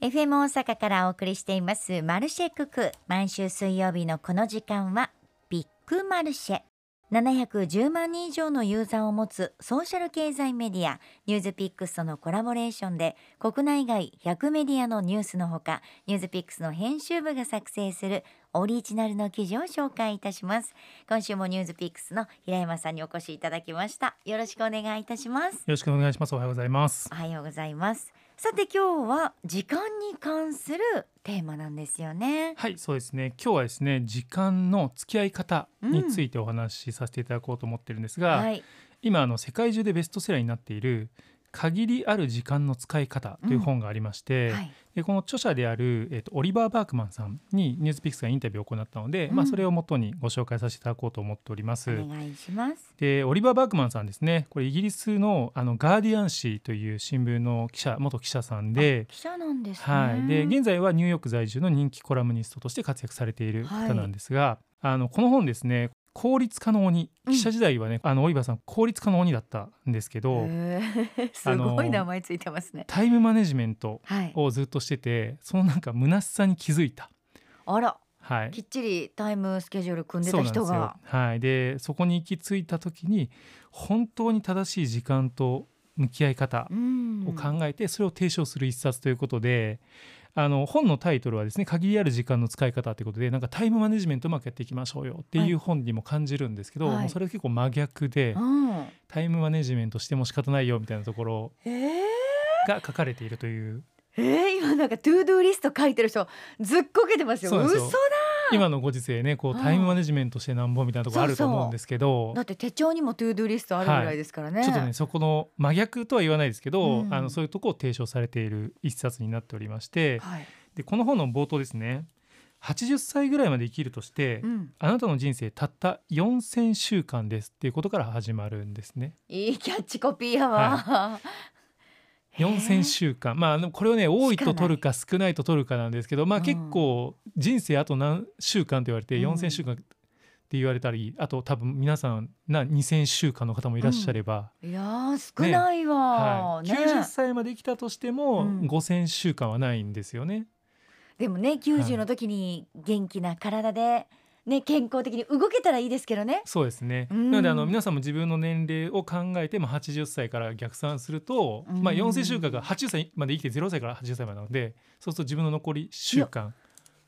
FM 大阪からお送りしていますマルシェクク。毎週水曜日のこの時間はビッグマルシェ。710万人以上のユーザーを持つソーシャル経済メディアニュースピックスとのコラボレーションで国内外100メディアのニュースのほかニュースピックスの編集部が作成するオリジナルの記事を紹介いたします。今週もニュースピックスの平山さんにお越しいただきました。よろしくお願いいたします。よろしくお願いします。おはようございます。おはようございますさて今日は時間に関するテーマなんですよね。はいそうですね。今日はですね時間の付き合い方についてお話しさせていただこうと思ってるんですが、うん。はい、今あの世界中でベストセラーになっている限りある時間の使い方という本がありまして、うん。はい、でこの著者である、えーと、オリバー・バークマンさんにニュースピックスがインタビューを行ったので、うん、まあ、それをもとにご紹介させていただこうと思っております。お願いします。でオリバー・バークマンさんですね。これイギリスのあのガーディアン紙という新聞の記者元記者さんで記者なんです、ね、はい、で現在はニューヨーク在住の人気コラムニストとして活躍されている方なんですが、はい。あのこの本ですね効率化の鬼記者時代はね、うん、あのオリバーさん効率化の鬼だったんですけどすごい名前ついてますね。タイムマネジメントをずっとしてて、はい、そのなんか虚しさに気づいた。あら。はい、きっちりタイムスケジュール組んでた人が。はい。でそこに行き着いた時に本当に正しい時間と向き合い方を考えてそれを提唱する一冊ということで、あの本のタイトルはですね限りある時間の使い方ということでなんかタイムマネジメントうまくやっていきましょうよっていう本にも感じるんですけど、はい、もうそれ結構真逆で、タイムマネジメントしても仕方ないよみたいなところが書かれているという。えー、今なんか to do list 書いてる人ずっこけてますよ。嘘だ今のご時世ねこうタイムマネジメントしてなんぼみたいなところあると思うんですけど。だって手帳にも to do list あるぐらいですからね、はい、ちょっとねそこの真逆とは言わないですけど、うん、あのそういうとこを提唱されている一冊になっておりまして、はい、でこの本の冒頭ですね。80歳ぐらいまで生きるとして、うん、あなたの人生たった4000週間ですっていうことから始まるんですね。いいキャッチコピーやわ、はい、4000週間。まあこれをね多いと取るか少ないと取るかなんですけどまあ結構人生あと何週間と言われて4000週間って言われたり、あと多分皆さんな2,000週間の方もいらっしゃれば、うん、いや少ないわ、ね。はい、90歳まで生きたとしても、5,000週間はないんですよね。でもね90の時に元気な体で、ね、健康的に動けたらいいですけどね。そうですね。うん、なのであの皆さんも自分の年齢を考えて、まあ、80歳から逆算すると、うん、まあ、4,000週間が80歳まで生きて0歳から80歳までなのでそうすると自分の残り週間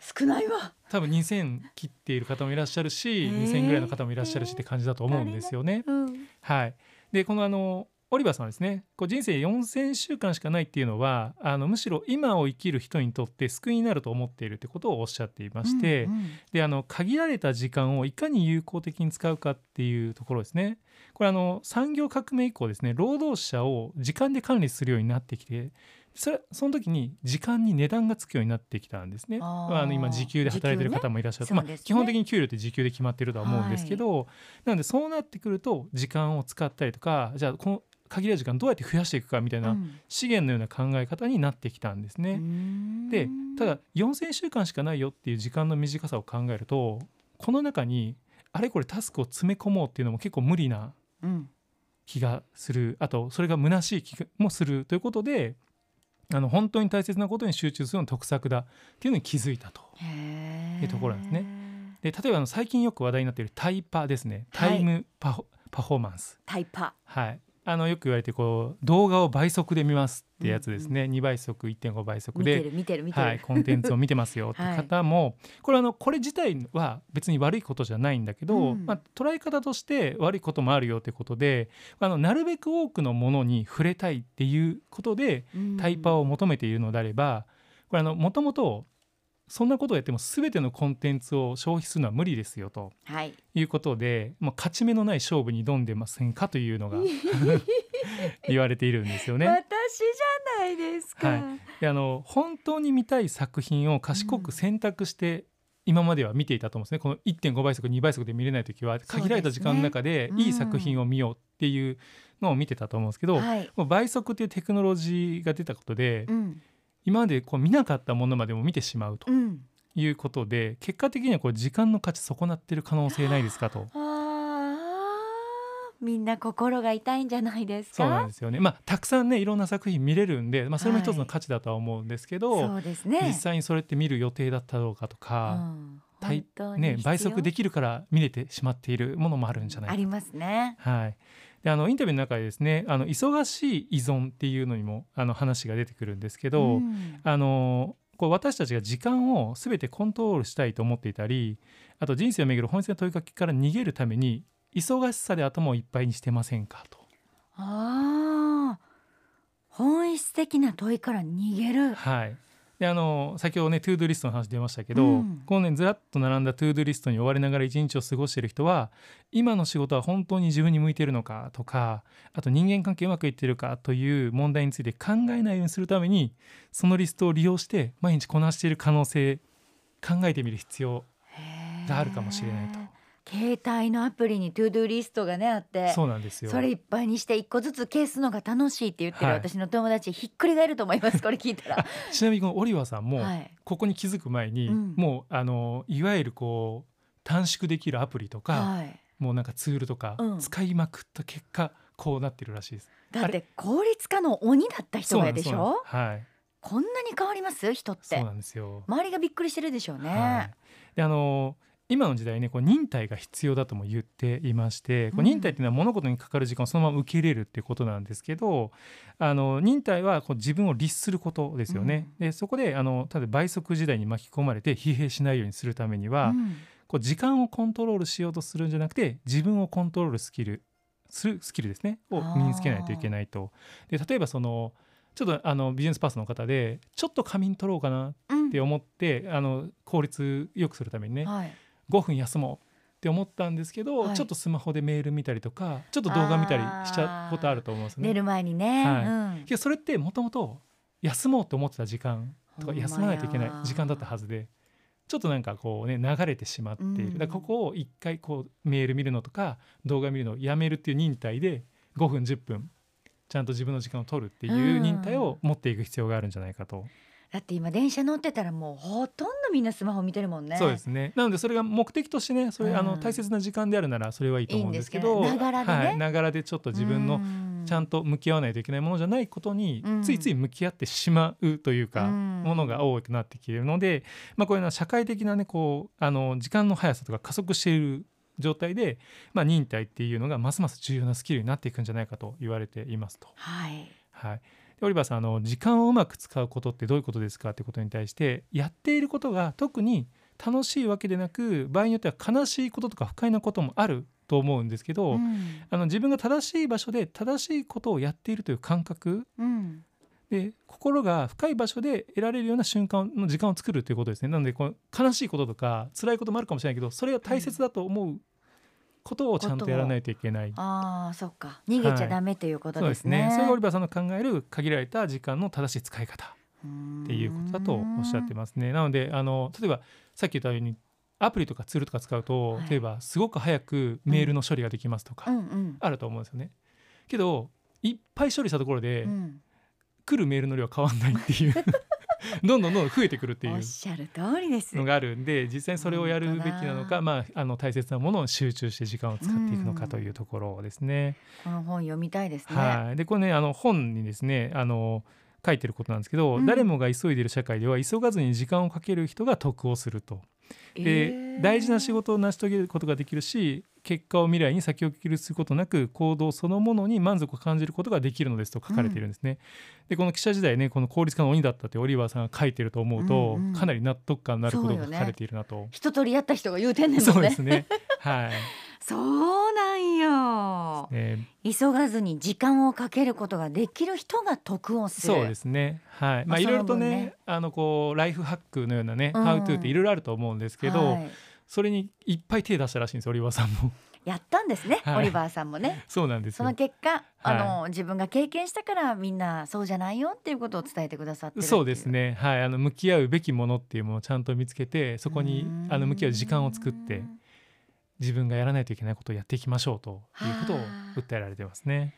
少ないわ。多分2,000切っている方もいらっしゃるし2,000ぐらいの方もいらっしゃるしって感じだと思うんですよね。うん、はい、でこのあのオリバーさんはですねこう人生4,000週間しかないっていうのはあのむしろ今を生きる人にとって救いになると思っているってことをおっしゃっていまして、うんうん、であの限られた時間をいかに有効的に使うかっていうところですね。これあの産業革命以降ですね労働者を時間で管理するようになってきてそれその時に時間に値段がつくようになってきたんですね。あの今時給で働いてる方もいらっしゃる、ね、まあ、基本的に給料って時給で決まってるとは思うんですけど、はい、なのでそうなってくると時間を使ったりとかじゃあこの限られる時間どうやって増やしていくかみたいな資源のような考え方になってきたんですね。うん、でただ4,000週間しかないよっていう時間の短さを考えるとこの中にあれこれタスクを詰め込もうっていうのも結構無理な気がする、あとそれが虚しい気もするということであの本当に大切なことに集中するのが得策だっていうのに気づいたと。いうところなんですね。で例えばあの最近よく話題になっているタイパですね。タイムパフォーマンス。タイパ。はいあのよく言われてこう動画を倍速で見ますってやつですね、うんうん、2倍速1.5倍速で見てる見てるはい、コンテンツを見てますよって 方も、はい、これあのこれ自体は別に悪いことじゃないんだけど、うん、まあ、捉え方として悪いこともあるよということであのなるべく多くのものに触れたいっていうことでタイパーを求めているのであればこれもともとそんなことをやっても全てのコンテンツを消費するのは無理ですよと、はい、いうことで、もう勝ち目のない勝負に挑んでませんかというのが 言われているんですよね。私じゃないですか。はい、であの本当に見たい作品を賢く選択して、今までは見ていたと思うんですね。この1.5倍速2倍速で見れない時は限られた時間の中でいい作品を見ようっていうのを見てたと思うんですけど、もう倍速っていうテクノロジーが出たことで、うん今までこう見なかったものまでも見てしまうということで、うん、結果的にはこう時間の価値損なってる可能性ないですかと。みんな心が痛いんじゃないですか？そうなんですよね。まあたくさんねいろんな作品見れるんで、まあ、それも一つの価値だとは思うんですけど、はい、そうですね。実際にそれって見る予定だったろうかとか、うん。ね、倍速できるから見れてしまっているものもあるんじゃないかありますね。はいであのインタビューの中でですねあの忙しい依存っていうのにもあの話が出てくるんですけど、うん、あのこう私たちが時間を全てコントロールしたいと思っていたりあと人生をめぐる本質の問いかけから逃げるために忙しさで頭をいっぱいにしてませんかと。あ本質的な問いから逃げる。はいであの先ほどね to do list の話出ましたけど、うん、このねずらっと並んだ to do list に追われながら一日を過ごしている人は今の仕事は本当に自分に向いているのかとかあと人間関係うまくいっているかという問題について考えないようにするためにそのリストを利用して毎日こなしている可能性考えてみる必要があるかもしれないと。携帯のアプリに to do list がねあってそうなんですよ。それいっぱいにして一個ずつ消すのが楽しいって言ってる私の友達、ひっくり返ると思いますこれ聞いたら。ちなみにこのオリバーさんもここに気づく前に、はい、もうあのいわゆるこう短縮できるアプリとか、はい、もうなんかツールとか使いまくった結果、うん、こうなってるらしいです。だって効率化の鬼だった人がでしょ？はい。こんなに変わります？人って。そうなんですよ。周りがびっくりしてるでしょうね、はい、であの今の時代ねこう忍耐が必要だとも言っていまして、こう忍耐っていうのは物事にかかる時間をそのまま受け入れるっていうことなんですけどあの忍耐はこう自分を律することですよね。うん、でそこであのただ倍速時代に巻き込まれて疲弊しないようにするためには、うん、こう時間をコントロールしようとするんじゃなくて自分をコントロールスキルするスキルですね。を身につけないといけないと。で例えばそのちょっとあのビジネスパーソンの方でちょっと仮眠取ろうかなって思って、うん、あの効率よくするためにね、はい5分休もうって思ったんですけど、はい、ちょっとスマホでメール見たりとかちょっと動画見たりしちゃうことあると思うんですね。寝る前にね、はい。うん、それってもともと休もうと思ってた時間とか休まないといけない時間だったはずでちょっとなんかこうね流れてしまっている、うん、だここを一回こうメール見るのとか動画見るのをやめるっていう忍耐で5分10分ちゃんと自分の時間を取るっていう忍耐を持っていく必要があるんじゃないかと。だって今電車乗ってたらもうほとんどみんなスマホ見てるもんね。そうですね。なのでそれが目的としてね、それ、うん、あの大切な時間であるならそれはいいと思うんですけど、ながらでね、はい、ながらでちょっと自分のちゃんと向き合わないといけないものじゃないことに、ついつい向き合ってしまうというか、うん、ものが多くなってきているので、まあこういうのは社会的なねこうあの時間の速さとか加速している状態で、まあ、忍耐っていうのがますます重要なスキルになっていくんじゃないかと言われていますと。はい、はいオリバーさんあの時間をうまく使うことってどういうことですかってことに対してやっていることが特に楽しいわけでなく場合によっては悲しいこととか不快なこともあると思うんですけど、うん、あの自分が正しい場所で正しいことをやっているという感覚、うん、で心が深い場所で得られるような瞬間の時間を作るということですね。なのでこの悲しいこととか辛いこともあるかもしれないけどそれが大切だと思うことをちゃんとやらないといけない。ああ、そっか。逃げちゃダメ、はい、ということですね。そうですね。それがオリバーさんの考える限られた時間の正しい使い方っていうことだとおっしゃってますね。なのであの例えばさっき言ったようにアプリとかツールとか使うと、はい、例えばすごく早くメールの処理ができますとか、あると思うんですよね。けどいっぱい処理したところで、うん、来るメールの量は変わんないっていう どんどんどんどん増えてくるっていうのがあるんで実際にそれをやるべきなのか、まあ、あの大切なものを集中して時間を使っていくのかというところですね。この本読みたいですね。はい、でこれねあの本にですねあの書いてることなんですけど、うん、誰もが急いでいる社会では急がずに時間をかける人が得をすると。で、えー、大事な仕事を成し遂げることができるし結果を未来に先送りすることなく行動そのものに満足を感じることができるのですと書かれているんですね。うん、でこの記者時代ねこの効率化の鬼だったってオリバーさんが書いてると思うと、うんうん、かなり納得感のあることが書かれているなと。ね、一通りやった人が言うてんねんね。そうですね。はい。そうなんよ、ね、急がずに時間をかけることができる人が得をするそうですねはいまあいろいろとね、ね、あのこうライフハックのようなね、うん、ハウトゥーっていろいろあると思うんですけど、はい、それにいっぱい手出したらしいんですオリバーさんも。やったんですね、はい、オリバーさんもね。そうなんですその結果、あの、自分が経験したからみんなそうじゃないよっていうことを伝えてくださってそうですね。はい、あの向き合うべきものっていうものをちゃんと見つけて、そこにあの向き合う時間を作って。自分がやらないといけないことをやっていきましょうということを訴えられてますね。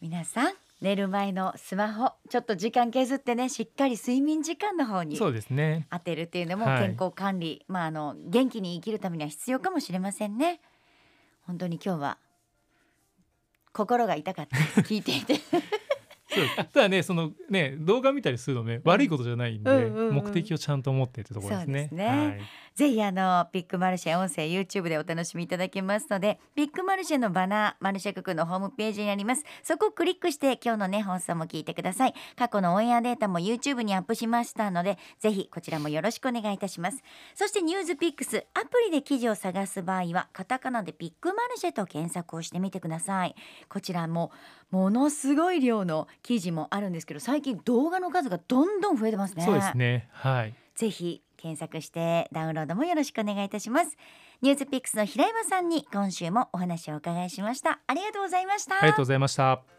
皆さん寝る前のスマホちょっと時間削ってねしっかり睡眠時間の方にそうですね。当てるっていうのも健康管理、はい、まああの元気に生きるためには必要かもしれませんね。本当に今日は心が痛かった。聞いていて ただねそのね動画見たりするのね、悪いことじゃないんで、目的をちゃんと持ってってところですね。ぜひあのビッグマルシェ音声 YouTube でお楽しみいただけますのでビッグマルシェのバナーマルシェククのホームページにあります。そこをクリックして今日のね放送も聞いてください。過去のオンエアデータも YouTube にアップしましたのでぜひこちらもよろしくお願いいたします。そしてニュースピックスアプリで記事を探す場合はカタカナでビッグマルシェと検索をしてみてください。こちらもものすごい量の記事もあるんですけど最近動画の数がどんどん増えてますね。そうですね。はい。ぜひ検索してダウンロードもよろしくお願いいたします。ニュースピックスの平山さんに今週もお話をお伺いしました。ありがとうございました。ありがとうございました